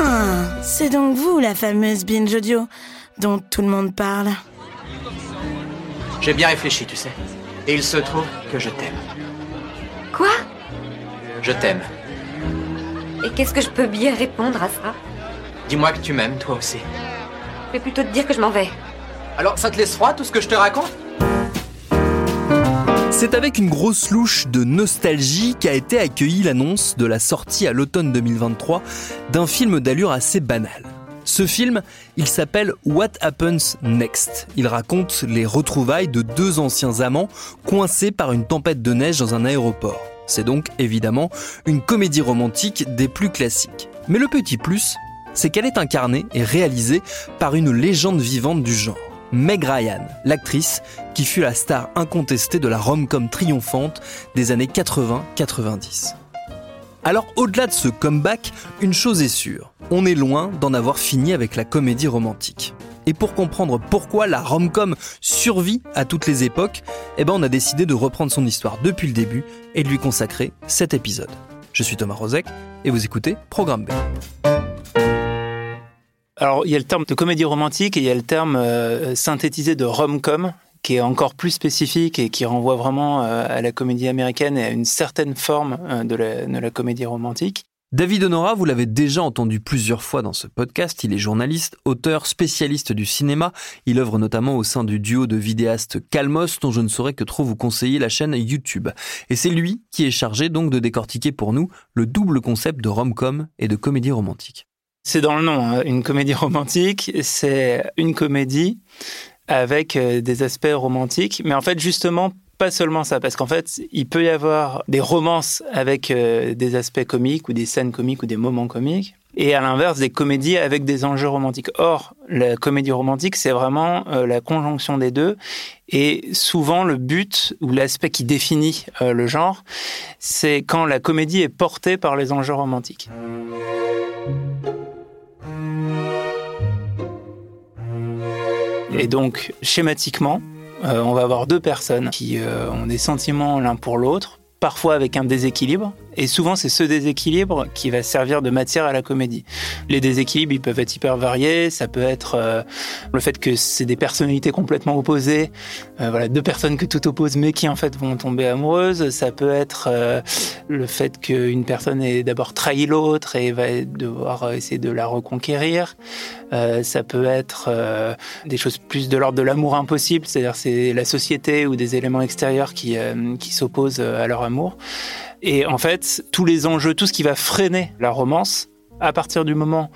Ah, c'est donc vous la fameuse binge audio dont tout le monde parle. J'ai bien réfléchi, tu sais. Et il se trouve que je t'aime. Quoi? Je t'aime. Et qu'est-ce que je peux bien répondre à ça? Dis-moi que tu m'aimes, toi aussi. Je vais plutôt te dire que je m'en vais. Alors, ça te laisse froid tout ce que je te raconte? C'est avec une grosse louche de nostalgie qu'a été accueillie l'annonce de la sortie à l'automne 2023 d'un film d'allure assez banale. Ce film, il s'appelle What Happens Next. Il raconte les retrouvailles de deux anciens amants coincés par une tempête de neige dans un aéroport. C'est donc évidemment une comédie romantique des plus classiques. Mais le petit plus, c'est qu'elle est incarnée et réalisée par une légende vivante du genre. Meg Ryan, l'actrice qui fut la star incontestée de la rom-com triomphante des années 80-90. Alors au-delà de ce comeback, une chose est sûre, on est loin d'en avoir fini avec la comédie romantique. Et pour comprendre pourquoi la rom-com survit à toutes les époques, eh ben on a décidé de reprendre son histoire depuis le début et de lui consacrer cet épisode. Je suis Thomas Rozek et vous écoutez Programme B. Alors, il y a le terme de comédie romantique et il y a le terme euh, synthétisé de rom-com, qui est encore plus spécifique et qui renvoie vraiment euh, à la comédie américaine et à une certaine forme euh, de, la, comédie romantique. David Honora, vous l'avez déjà entendu plusieurs fois dans ce podcast. Il est journaliste, auteur, spécialiste du cinéma. Il œuvre notamment au sein du duo de vidéastes Calmos, dont je ne saurais que trop vous conseiller la chaîne YouTube. Et c'est lui qui est chargé donc de décortiquer pour nous le double concept de rom-com et de comédie romantique. C'est dans le nom, hein. une comédie romantique, c'est une comédie avec euh, des aspects romantiques, mais en fait justement pas seulement ça, parce qu'en fait il peut y avoir des romances avec euh, des aspects comiques ou des scènes comiques ou des moments comiques, et à l'inverse des comédies avec des enjeux romantiques. Or, la comédie romantique, c'est vraiment euh, la conjonction des deux. Et souvent, le but ou l'aspect qui définit le genre, c'est quand la comédie est portée par les enjeux romantiques. Et donc, schématiquement, euh, on va avoir deux personnes qui euh, ont des sentiments l'un pour l'autre, parfois avec un déséquilibre, et souvent c'est ce déséquilibre qui va servir de matière à la comédie. Les déséquilibres, ils peuvent être hyper variés, ça peut être euh, le fait que c'est des personnalités complètement opposées, euh, voilà, deux personnes que tout oppose mais qui en fait vont tomber amoureuses, ça peut être euh, le fait qu'une personne ait d'abord trahi l'autre et va devoir essayer de la reconquérir, ça peut être des choses plus de l'ordre de l'amour impossible, c'est-à-dire c'est la société ou des éléments extérieurs qui, qui s'opposent à leur amour. Et en fait, tous les enjeux, tout ce qui va freiner la romance, à partir du moment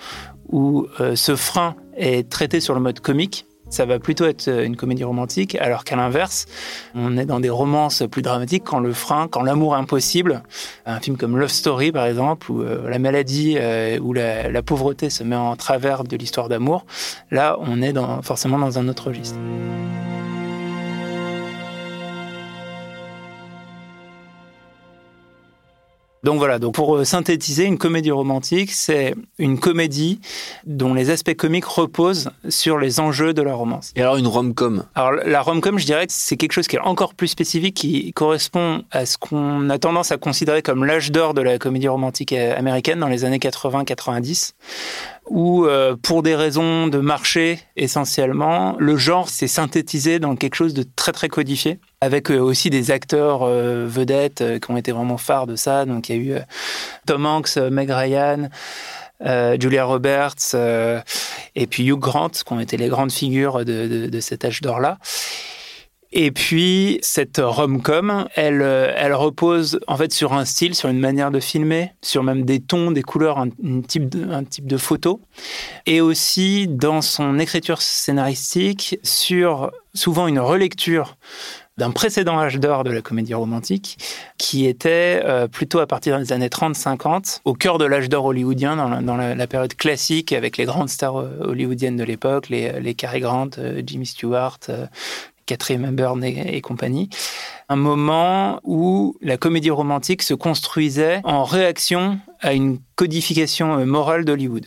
où euh, ce frein est traité sur le mode comique, ça va plutôt être euh, une comédie romantique, alors qu'à l'inverse, on est dans des romances plus dramatiques quand le frein, quand l'amour impossible, un film comme Love Story par exemple, où euh, la maladie ou la, pauvreté se met en travers de l'histoire d'amour, là on est forcément dans un autre registre. Donc voilà, donc pour euh, synthétiser, une comédie romantique, c'est une comédie dont les aspects comiques reposent sur les enjeux de la romance. Et alors une rom-com? Alors la rom-com, je dirais que c'est quelque chose qui est encore plus spécifique, qui correspond à ce qu'on a tendance à considérer comme l'âge d'or de la comédie romantique euh, américaine dans les années 80-90 où, euh, pour des raisons de marché essentiellement, le genre s'est synthétisé dans quelque chose de très très codifié, avec euh, aussi des acteurs euh, vedettes qui ont été vraiment phares de ça. Donc il y a eu Tom Hanks, Meg Ryan. Julia Roberts et puis Hugh Grant, qui ont été les grandes figures de, de, de cet âge d'or-là. Et puis cette rom-com, elle, euh, elle repose en fait sur un style, sur une manière de filmer, sur même des tons, des couleurs, un, type, de, un photo, et aussi dans son écriture scénaristique sur souvent une relecture d'un précédent âge d'or de la comédie romantique, qui était euh, plutôt à partir des années 30-50, au cœur de l'âge d'or hollywoodien, dans, la, période classique, avec les grandes stars euh, hollywoodiennes de l'époque, les, les Cary Grant, euh, Jimmy Stewart, Catherine Hepburn et, compagnie. Un moment où la comédie romantique se construisait en réaction à une codification morale d'Hollywood.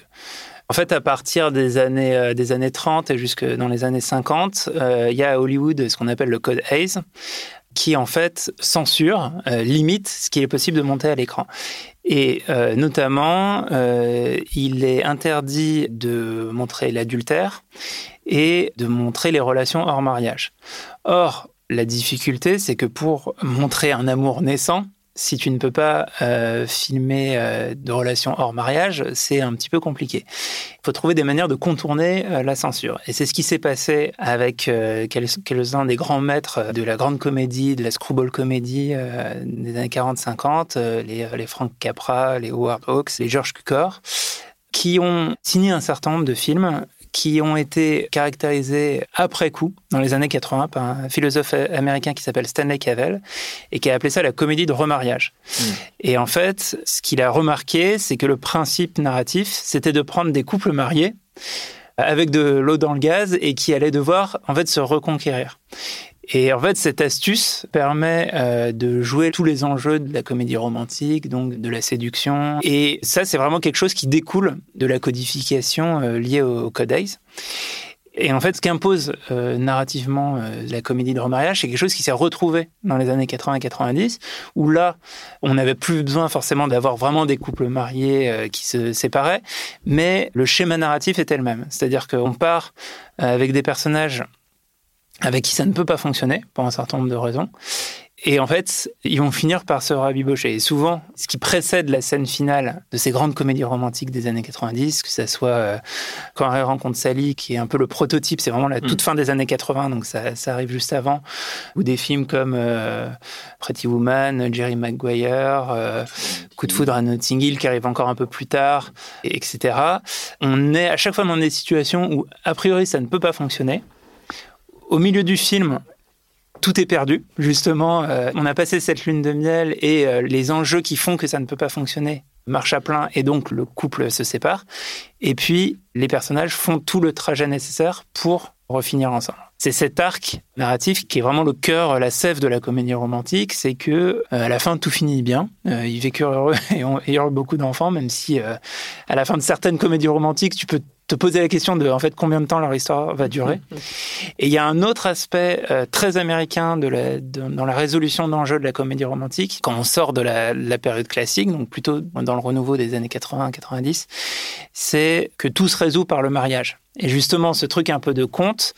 En fait, à partir des années, euh, des années 30 et jusque dans les années 50, euh, il y a à Hollywood ce qu'on appelle le code Hayes, qui en fait censure, euh, limite ce qui est possible de monter à l'écran. Et notamment, il est interdit de montrer l'adultère et de montrer les relations hors mariage. Or, la difficulté, c'est que pour montrer un amour naissant, si tu ne peux pas euh, filmer euh, de relations hors mariage, c'est un petit peu compliqué. Il faut trouver des manières de contourner euh, la censure. Et c'est ce qui s'est passé avec quelques-uns des grands maîtres de la grande comédie, de la screwball comédie des années 40-50, les, les, Frank Capra, les Howard Hawks, les George Cukor, qui ont signé un certain nombre de films qui ont été caractérisés après coup, dans les années 80, par un philosophe américain qui s'appelle Stanley Cavell, et qui a appelé ça la comédie de remariage. Hmm. Et en fait, ce qu'il a remarqué, c'est que le principe narratif, c'était de prendre des couples mariés avec de l'eau dans le gaz et qui allaient devoir en fait se reconquérir. Et en fait, cette astuce permet euh, de jouer tous les enjeux de la comédie romantique, donc de la séduction. Et ça, c'est vraiment quelque chose qui découle de la codification euh, liée au, Ace. Et en fait, ce qu'impose euh, narrativement la comédie de remariage, c'est quelque chose qui s'est retrouvé dans les années 80-90, où là, on n'avait plus besoin forcément d'avoir vraiment des couples mariés qui se séparaient, mais le schéma narratif était le même. C'est-à-dire qu'on part avec des personnages avec qui ça ne peut pas fonctionner pour un certain nombre de raisons. Et en fait, ils vont finir par se rabibocher. Et souvent, ce qui précède la scène finale de ces grandes comédies romantiques des années 90, que ça soit euh, Quand Harry rencontre Sally, qui est un peu le prototype, c'est vraiment la toute mm. fin des années 80, donc ça, ça, arrive juste avant, ou des films comme euh, Pretty Woman, Jerry Maguire, euh, Coup de foudre à Notting Hill, qui arrive encore un peu plus tard, etc. On est à chaque fois dans des situations où, a priori, ça ne peut pas fonctionner au milieu du film, tout est perdu. Justement, euh, on a passé cette lune de miel et euh, les enjeux qui font que ça ne peut pas fonctionner marchent à plein et donc le couple se sépare. Et puis, les personnages font tout le trajet nécessaire pour refinir ensemble. C'est cet arc narratif qui est vraiment le cœur, la sève de la comédie romantique, c'est que euh, à la fin tout finit bien, ils vécurent heureux et ont, eu beaucoup d'enfants, même si à la fin de certaines comédies romantiques, tu peux te poser la question de en fait combien de temps leur histoire va durer. Et il y a un autre aspect euh, très américain de la, dans la résolution d'enjeux de la comédie romantique quand on sort de la, la, période classique, donc plutôt dans le renouveau des années 80-90, c'est que tout se résout par le mariage. Et justement, ce truc un peu de conte,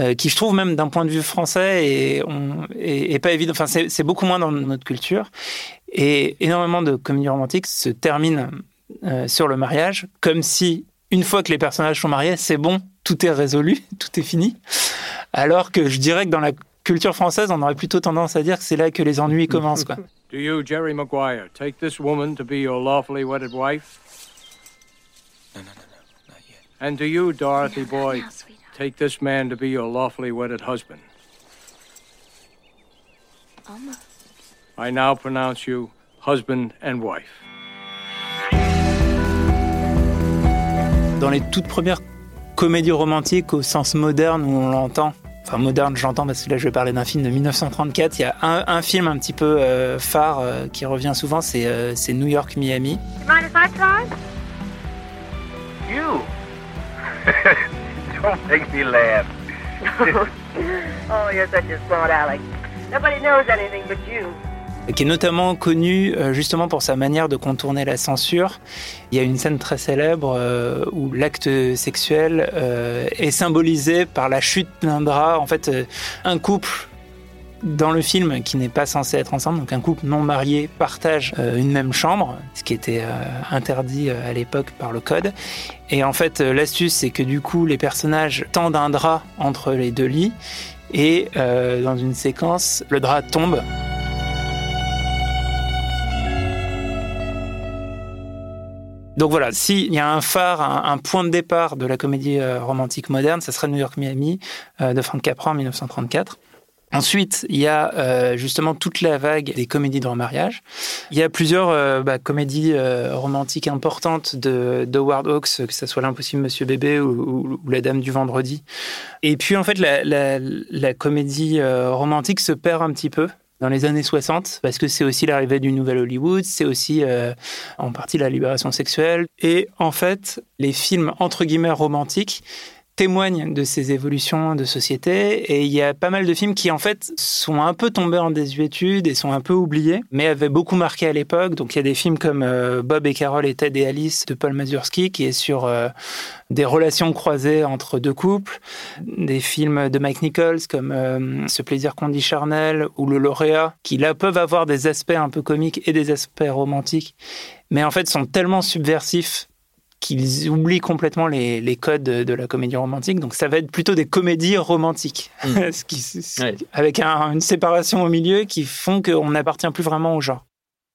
euh, qui je trouve même d'un point de vue français et, pas évident. Enfin, c'est beaucoup moins dans notre culture. Et énormément de comédies romantiques se terminent euh, sur le mariage, comme si une fois que les personnages sont mariés, c'est bon, tout est résolu, tout est fini. Alors que je dirais que dans la culture française, on aurait plutôt tendance à dire que c'est là que les ennuis commencent. Do you, Jerry Maguire, take this woman to be your lawfully wedded wife? No, no, no, no, not yet. And do you, Dorothy Boy, take this man to be your lawfully wedded husband? Almost. I now pronounce you husband and wife. Dans les toutes premières comédies romantiques au sens moderne où on l'entend, enfin moderne j'entends parce que là je vais parler d'un film de 1934, il y a un, film un petit peu euh, phare euh, qui revient souvent, c'est euh, New York Don't make me laugh. oh, you're such a smart Alex. Nobody knows anything but you qui est notamment connu euh, justement pour sa manière de contourner la censure. Il y a une scène très célèbre euh, où l'acte sexuel euh, est symbolisé par la chute d'un drap. En fait, un couple dans le film qui n'est pas censé être ensemble, donc un couple non marié partage une même chambre, ce qui était interdit à l'époque par le code. Et en fait, l'astuce, c'est que du coup, les personnages tendent un drap entre les deux lits et dans une séquence, le drap tombe. Donc voilà, s'il y a un phare, un, point de départ de la comédie euh, romantique moderne, ça serait New York Miami euh, de Frank Capra en 1934. Ensuite, il y a euh, justement toute la vague des comédies de remariage. Il y a plusieurs euh, bah, comédies euh, romantiques importantes de d'Howard Hawks, que ce soit L'Impossible Monsieur Bébé ou, La Dame du Vendredi. Et puis en fait, la comédie romantique se perd un petit peu dans les années 60, parce que c'est aussi l'arrivée du Nouvel Hollywood, c'est aussi en partie la libération sexuelle. Et en fait, les films entre guillemets romantiques témoigne de ces évolutions de société. Et il y a pas mal de films qui, en fait, sont un peu tombés en désuétude et sont un peu oubliés, mais avaient beaucoup marqué à l'époque. Donc, il y a des films comme euh, Bob et Carol et Ted et Alice de Paul Mazursky, qui est sur euh, des relations croisées entre deux couples. Des films de Mike Nichols comme euh, Ce plaisir qu'on dit charnel ou Le lauréat, qui là peuvent avoir des aspects un peu comiques et des aspects romantiques, mais en fait sont tellement subversifs qu'ils oublient complètement les, les, codes de la comédie romantique. Donc ça va être plutôt des comédies romantiques, mm. ce qui, avec une séparation au milieu qui font qu'on n'appartient plus vraiment au genre.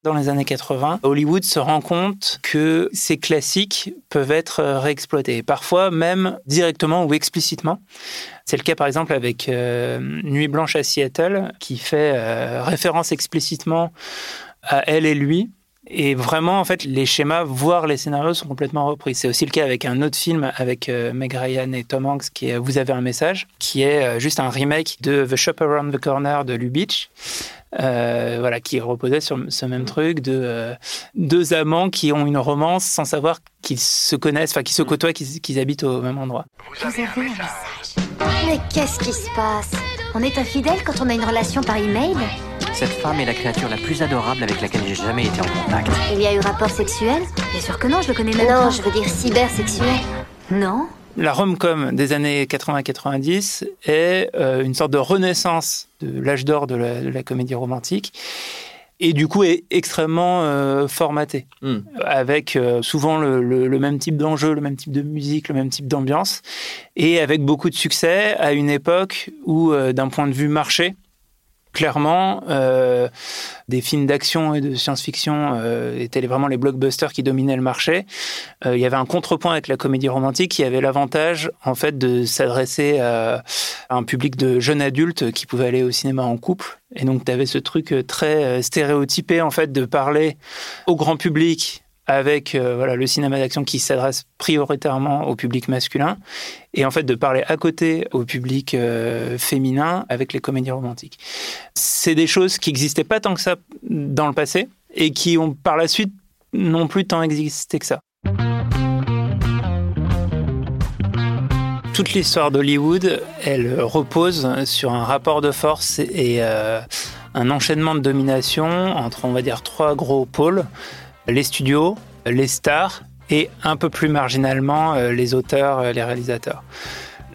Dans les années 80, Hollywood se rend compte que ces classiques peuvent être réexploités, parfois même directement ou explicitement. C'est le cas par exemple avec euh, Nuit blanche à Seattle, qui fait euh, référence explicitement à elle et lui, et vraiment, en fait, les schémas, voire les scénarios sont complètement repris. C'est aussi le cas avec un autre film avec euh, Meg Ryan et Tom Hanks qui est Vous avez un message, qui est euh, juste un remake de The Shop Around the Corner de Lubitsch. Euh, voilà, qui reposait sur ce même truc de euh, deux amants qui ont une romance sans savoir qu'ils se connaissent, enfin qu'ils se côtoient, qu'ils habitent au même endroit. Vous avez un message. Mais qu'est-ce qui se passe? On est infidèle quand on a une relation par email? Cette femme est la créature la plus adorable avec laquelle j'ai jamais été en contact. Il y a eu rapport sexuel Bien sûr que non, je le connais même Non, je veux dire cybersexuel. Non la rom-com des années 80-90 est euh, une sorte de renaissance de l'âge d'or de, la, comédie romantique et du coup est extrêmement euh, formatée, hmm. avec euh, souvent le, le, même type d'enjeu, le même type de musique, le même type d'ambiance, et avec beaucoup de succès à une époque où, d'un point de vue marché, clairement, euh, des films d'action et de science-fiction euh, étaient vraiment les blockbusters qui dominaient le marché. Euh, il y avait un contrepoint avec la comédie romantique qui avait l'avantage, en fait, de s'adresser à, un public de jeunes adultes qui pouvaient aller au cinéma en couple. Et donc, tu avais ce truc très stéréotypé, en fait, de parler au grand public avec euh, voilà, le cinéma d'action qui s'adresse prioritairement au public masculin, et en fait de parler à côté au public euh, féminin avec les comédies romantiques. C'est des choses qui n'existaient pas tant que ça dans le passé, et qui ont par la suite non plus tant existé que ça. Toute l'histoire d'Hollywood, elle repose sur un rapport de force et euh, un enchaînement de domination entre, on va dire, trois gros pôles les studios, les stars et un peu plus marginalement euh, les auteurs, euh, les réalisateurs.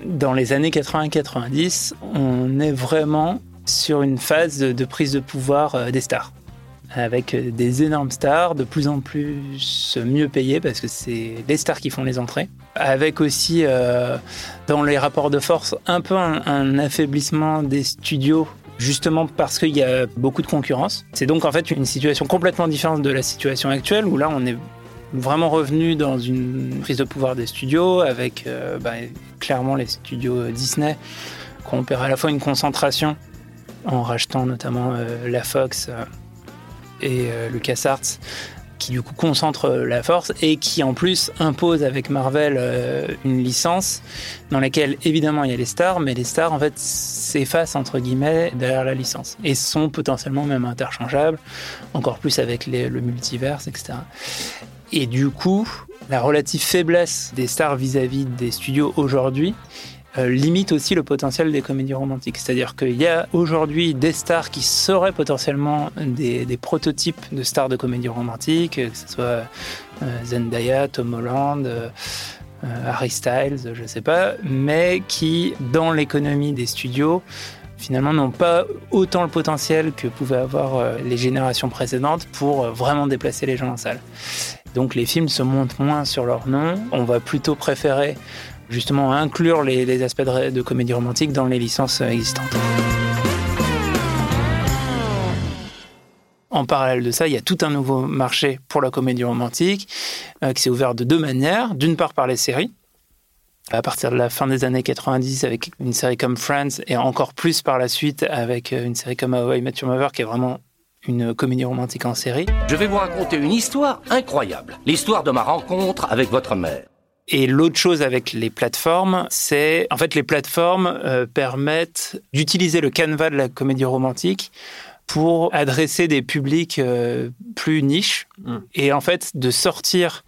Dans les années 80-90, on est vraiment sur une phase de prise de pouvoir euh, des stars avec des énormes stars, de plus en plus mieux payées parce que c'est les stars qui font les entrées, avec aussi dans les rapports de force un peu un affaiblissement des studios justement parce qu'il y a beaucoup de concurrence. C'est donc en fait une situation complètement différente de la situation actuelle où là on est vraiment revenu dans une prise de pouvoir des studios avec euh, bah, clairement les studios Disney qui ont à la fois une concentration en rachetant notamment euh, la Fox euh, et LucasArts qui du coup concentre la force et qui en plus impose avec Marvel euh, une licence dans laquelle évidemment il y a les stars, mais les stars en fait s'effacent entre guillemets derrière la licence et sont potentiellement même interchangeables, encore plus avec le multiverse, etc. Et du coup, la relative faiblesse des stars vis-à-vis des studios aujourd'hui euh, limite aussi le potentiel des comédies romantiques. C'est-à-dire qu'il y a aujourd'hui des stars qui seraient potentiellement des, prototypes de stars de comédies romantiques, que ce soit euh, Zendaya, Tom Holland. Euh, Harry Styles, je ne sais pas, mais qui, dans l'économie des studios, finalement n'ont pas autant le potentiel que pouvaient avoir les générations précédentes pour vraiment déplacer les gens en salle. Donc les films se montent moins sur leur nom. On va plutôt préférer justement inclure les, aspects de, comédie romantique dans les licences existantes. En parallèle de ça, il y a tout un nouveau marché pour la comédie romantique euh, qui s'est ouvert de deux manières. D'une part par les séries, à partir de la fin des années 90 avec une série comme Friends et encore plus par la suite avec une série comme How I Met Your Mother qui est vraiment une comédie romantique en série. Je vais vous raconter une histoire incroyable, l'histoire de ma rencontre avec votre mère. Et l'autre chose avec les plateformes, c'est en fait les plateformes euh, permettent d'utiliser le canevas de la comédie romantique pour adresser des publics euh, plus niches mm. et en fait de sortir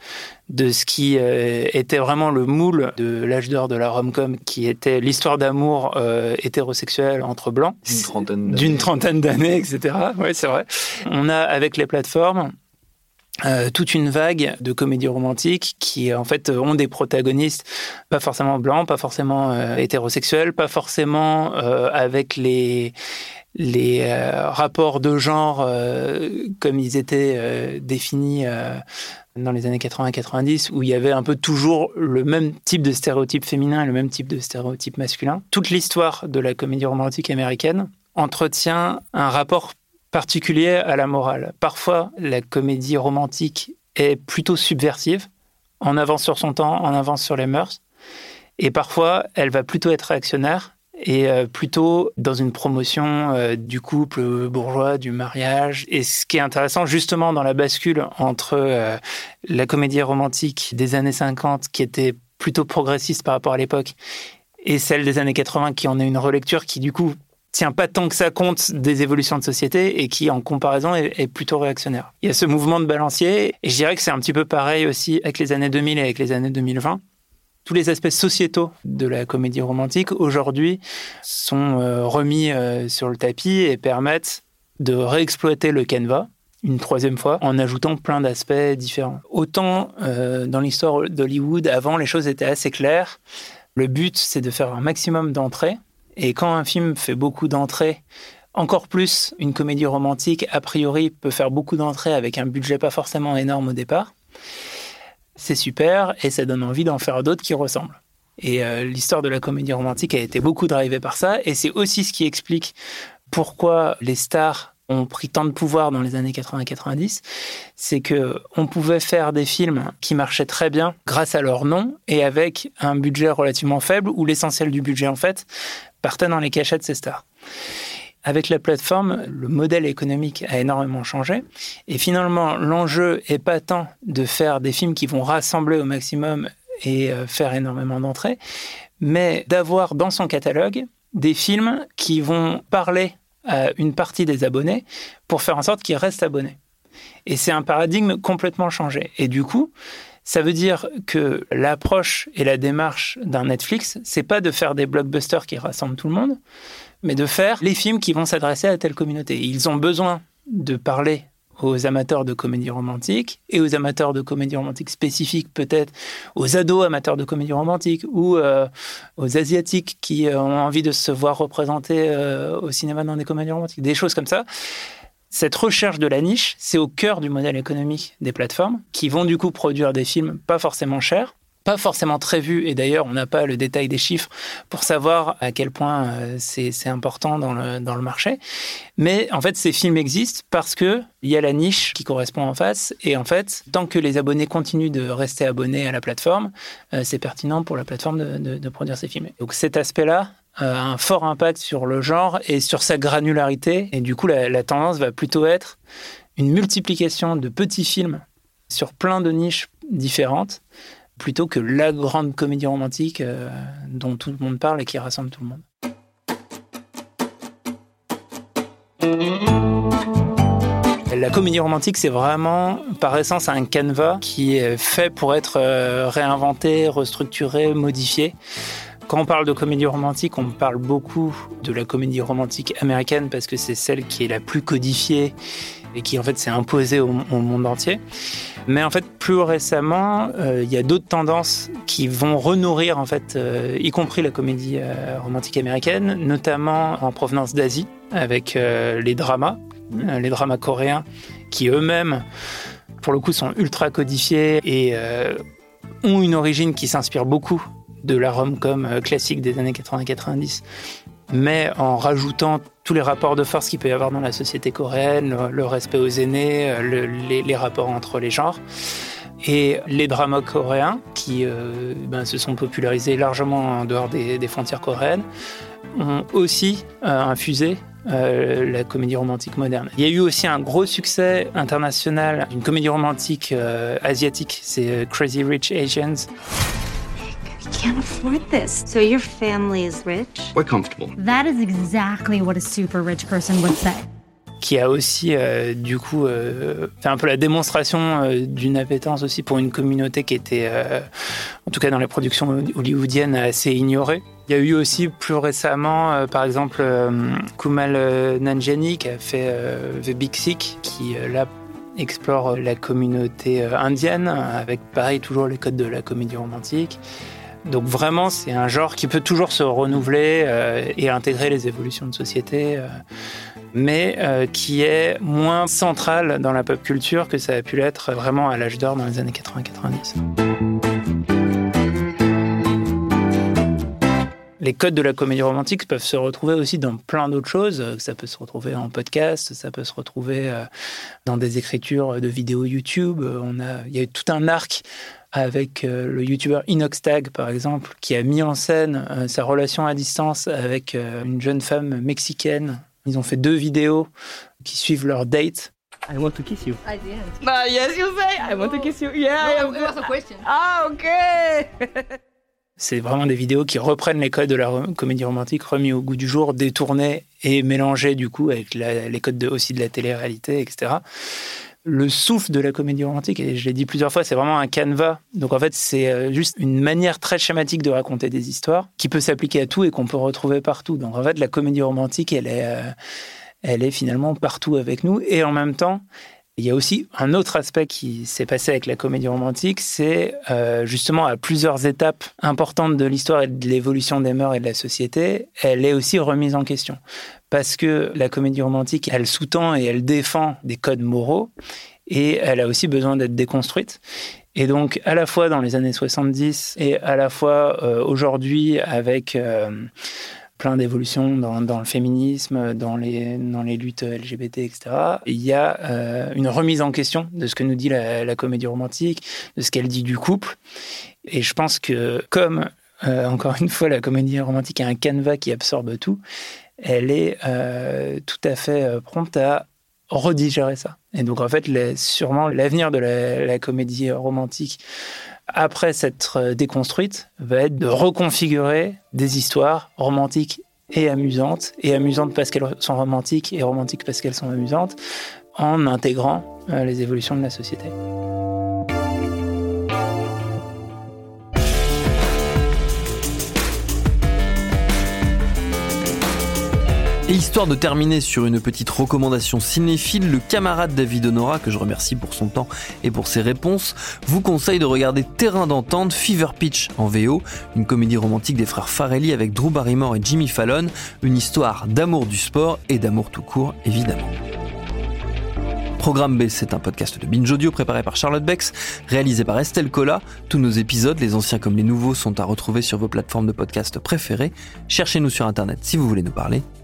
de ce qui euh, était vraiment le moule de l'âge d'or de la rom-com qui était l'histoire d'amour euh, hétérosexuel entre blancs. D'une trentaine d'une trentaine d'années etc ouais c'est vrai. On a avec les plateformes toute une vague de comédies romantiques qui en fait ont des protagonistes pas forcément blancs, pas forcément hétérosexuels, pas forcément avec les les euh, rapports de genre euh, comme ils étaient euh, définis dans les années 80-90, où il y avait un peu toujours le même type de stéréotype féminin et le même type de stéréotype masculin. Toute l'histoire de la comédie romantique américaine entretient un rapport particulier à la morale. Parfois, la comédie romantique est plutôt subversive, en avance sur son temps, en avance sur les mœurs, et parfois, elle va plutôt être réactionnaire et euh, plutôt dans une promotion euh, du couple bourgeois, du mariage. Et ce qui est intéressant justement dans la bascule entre euh, la comédie romantique des années 50 qui était plutôt progressiste par rapport à l'époque et celle des années 80 qui en est une relecture qui du coup tient pas tant que ça compte des évolutions de société et qui en comparaison est, plutôt réactionnaire. Il y a ce mouvement de balancier et je dirais que c'est un petit peu pareil aussi avec les années 2000 et avec les années 2020 tous les aspects sociétaux de la comédie romantique aujourd'hui sont euh, remis euh, sur le tapis et permettent de réexploiter le canevas une troisième fois en ajoutant plein d'aspects différents. Autant euh, dans l'histoire d'Hollywood, avant les choses étaient assez claires. Le but c'est de faire un maximum d'entrées et quand un film fait beaucoup d'entrées, encore plus une comédie romantique a priori peut faire beaucoup d'entrées avec un budget pas forcément énorme au départ c'est super et ça donne envie d'en faire d'autres qui ressemblent. Et euh, l'histoire de la comédie romantique a été beaucoup drivée par ça et c'est aussi ce qui explique pourquoi les stars ont pris tant de pouvoir dans les années 80-90, c'est que on pouvait faire des films qui marchaient très bien grâce à leur nom et avec un budget relativement faible où l'essentiel du budget en fait partait dans les cachets de ces stars. Avec la plateforme, le modèle économique a énormément changé. Et finalement, l'enjeu est pas tant de faire des films qui vont rassembler au maximum et euh, faire énormément d'entrées, mais d'avoir dans son catalogue des films qui vont parler à une partie des abonnés pour faire en sorte qu'ils restent abonnés. Et c'est un paradigme complètement changé. Et du coup, ça veut dire que l'approche et la démarche d'un Netflix, c'est pas de faire des blockbusters qui rassemblent tout le monde, mais de faire les films qui vont s'adresser à telle communauté. Ils ont besoin de parler aux amateurs de comédie romantique et aux amateurs de comédie romantique spécifique peut-être aux ados amateurs de comédie romantique ou euh, aux asiatiques qui euh, ont envie de se voir représenter euh, au cinéma dans des comédies romantiques, des choses comme ça. Cette recherche de la niche, c'est au cœur du modèle économique des plateformes qui vont du coup produire des films pas forcément chers pas forcément très vu, et d'ailleurs on n'a pas le détail des chiffres pour savoir à quel point euh, c'est important dans le, marché. Mais en fait ces films existent parce qu'il y a la niche qui correspond en face, et en fait tant que les abonnés continuent de rester abonnés à la plateforme, euh, c'est pertinent pour la plateforme de, de, produire ces films. Donc cet aspect-là, un fort impact sur le genre et sur sa granularité. Et du coup, la, la, tendance va plutôt être une multiplication de petits films sur plein de niches différentes plutôt que la grande comédie romantique euh, dont tout le monde parle et qui rassemble tout le monde. La comédie romantique, c'est vraiment par essence un canevas qui est fait pour être euh, réinventé, restructuré, modifié. Quand on parle de comédie romantique, on parle beaucoup de la comédie romantique américaine parce que c'est celle qui est la plus codifiée et qui en fait s'est imposée au, monde entier. Mais en fait, plus récemment, euh, il y a d'autres tendances qui vont renourrir en fait, euh, y compris la comédie euh, romantique américaine, notamment en provenance d'Asie, avec les dramas, les dramas coréens, qui eux-mêmes, pour le coup, sont ultra codifiés et ont une origine qui s'inspire beaucoup de la rom-com classique des années 80-90 mais en rajoutant tous les rapports de force qu'il peut y avoir dans la société coréenne, le, respect aux aînés, les, rapports entre les genres. Et les dramas coréens, qui euh, ben, se sont popularisés largement en dehors des, frontières coréennes, ont aussi euh, infusé euh, la comédie romantique moderne. Il y a eu aussi un gros succès international d'une comédie romantique euh, asiatique, c'est euh, Crazy Rich Asians. Can't afford this. So your family is rich? We're comfortable. That is exactly what a super rich person would say. qui a aussi euh, du coup euh, fait un peu la démonstration euh, d'une appétence aussi pour une communauté qui était, euh, en tout cas dans les productions hollywoodiennes, assez ignorée. Il y a eu aussi plus récemment, euh, par exemple, euh, Kumal Nanjiani qui a fait euh, The Big Sick, qui euh, là explore la communauté indienne avec pareil toujours les codes de la comédie romantique. Donc vraiment, c'est un genre qui peut toujours se renouveler euh, et intégrer les évolutions de société, euh, mais euh, qui est moins central dans la pop culture que ça a pu l'être vraiment à l'âge d'or dans les années 80-90. Les codes de la comédie romantique peuvent se retrouver aussi dans plein d'autres choses. Ça peut se retrouver en podcast, ça peut se retrouver dans des écritures de vidéos YouTube. On a, il y a eu tout un arc avec euh, le youtubeur Inoxtag, par exemple, qui a mis en scène euh, sa relation à distance avec euh, une jeune femme mexicaine. Ils ont fait deux vidéos qui suivent leur date. I want to kiss you. I didn't. Ah, yes, you say. I want to kiss you. Yeah. No, it was a question. Ah, ok. C'est vraiment des vidéos qui reprennent les codes de la comédie romantique remis au goût du jour, détournés et mélangés du coup avec la- les codes de, aussi de la télé-réalité, etc. Le souffle de la comédie romantique, et je l'ai dit plusieurs fois, c'est vraiment un canevas. Donc en fait, c'est euh, juste une manière très schématique de raconter des histoires qui peut s'appliquer à tout et qu'on peut retrouver partout. Donc en fait, la comédie romantique, elle est, euh, elle est finalement partout avec nous. Et en même temps, il y a aussi un autre aspect qui s'est passé avec la comédie romantique, c'est euh, justement à plusieurs étapes importantes de l'histoire et de l'évolution des mœurs et de la société, elle est aussi remise en question. Parce que la comédie romantique, elle sous-tend et elle défend des codes moraux et elle a aussi besoin d'être déconstruite. Et donc, à la fois dans les années 70 et à la fois euh, aujourd'hui avec euh, plein d'évolutions dans, le féminisme, dans les, luttes LGBT, etc. Il y a euh, une remise en question de ce que nous dit la, la comédie romantique, de ce qu'elle dit du couple. Et je pense que comme, encore une fois, la comédie romantique est un canevas qui absorbe tout, elle est euh, tout à fait euh, prompte à redigérer ça. Et donc, en fait, sûrement l'avenir de la, comédie romantique après s'être euh, déconstruite, va être de reconfigurer des histoires romantiques et amusantes, et amusantes parce qu'elles sont romantiques, et romantiques parce qu'elles sont amusantes, en intégrant les évolutions de la société. Et histoire de terminer sur une petite recommandation cinéphile, le camarade David Honora, que je remercie pour son temps et pour ses réponses, vous conseille de regarder Terrain d'entente Fever Pitch en VO, une comédie romantique des frères Farelli avec Drew Barrymore et Jimmy Fallon, une histoire d'amour du sport et d'amour tout court, évidemment. Programme B, c'est un podcast de Binge Audio préparé par Charlotte Bex, réalisé par Estelle Cola. Tous nos épisodes, les anciens comme les nouveaux, sont à retrouver sur vos plateformes de podcast préférées. Cherchez-nous sur Internet si vous voulez nous parler.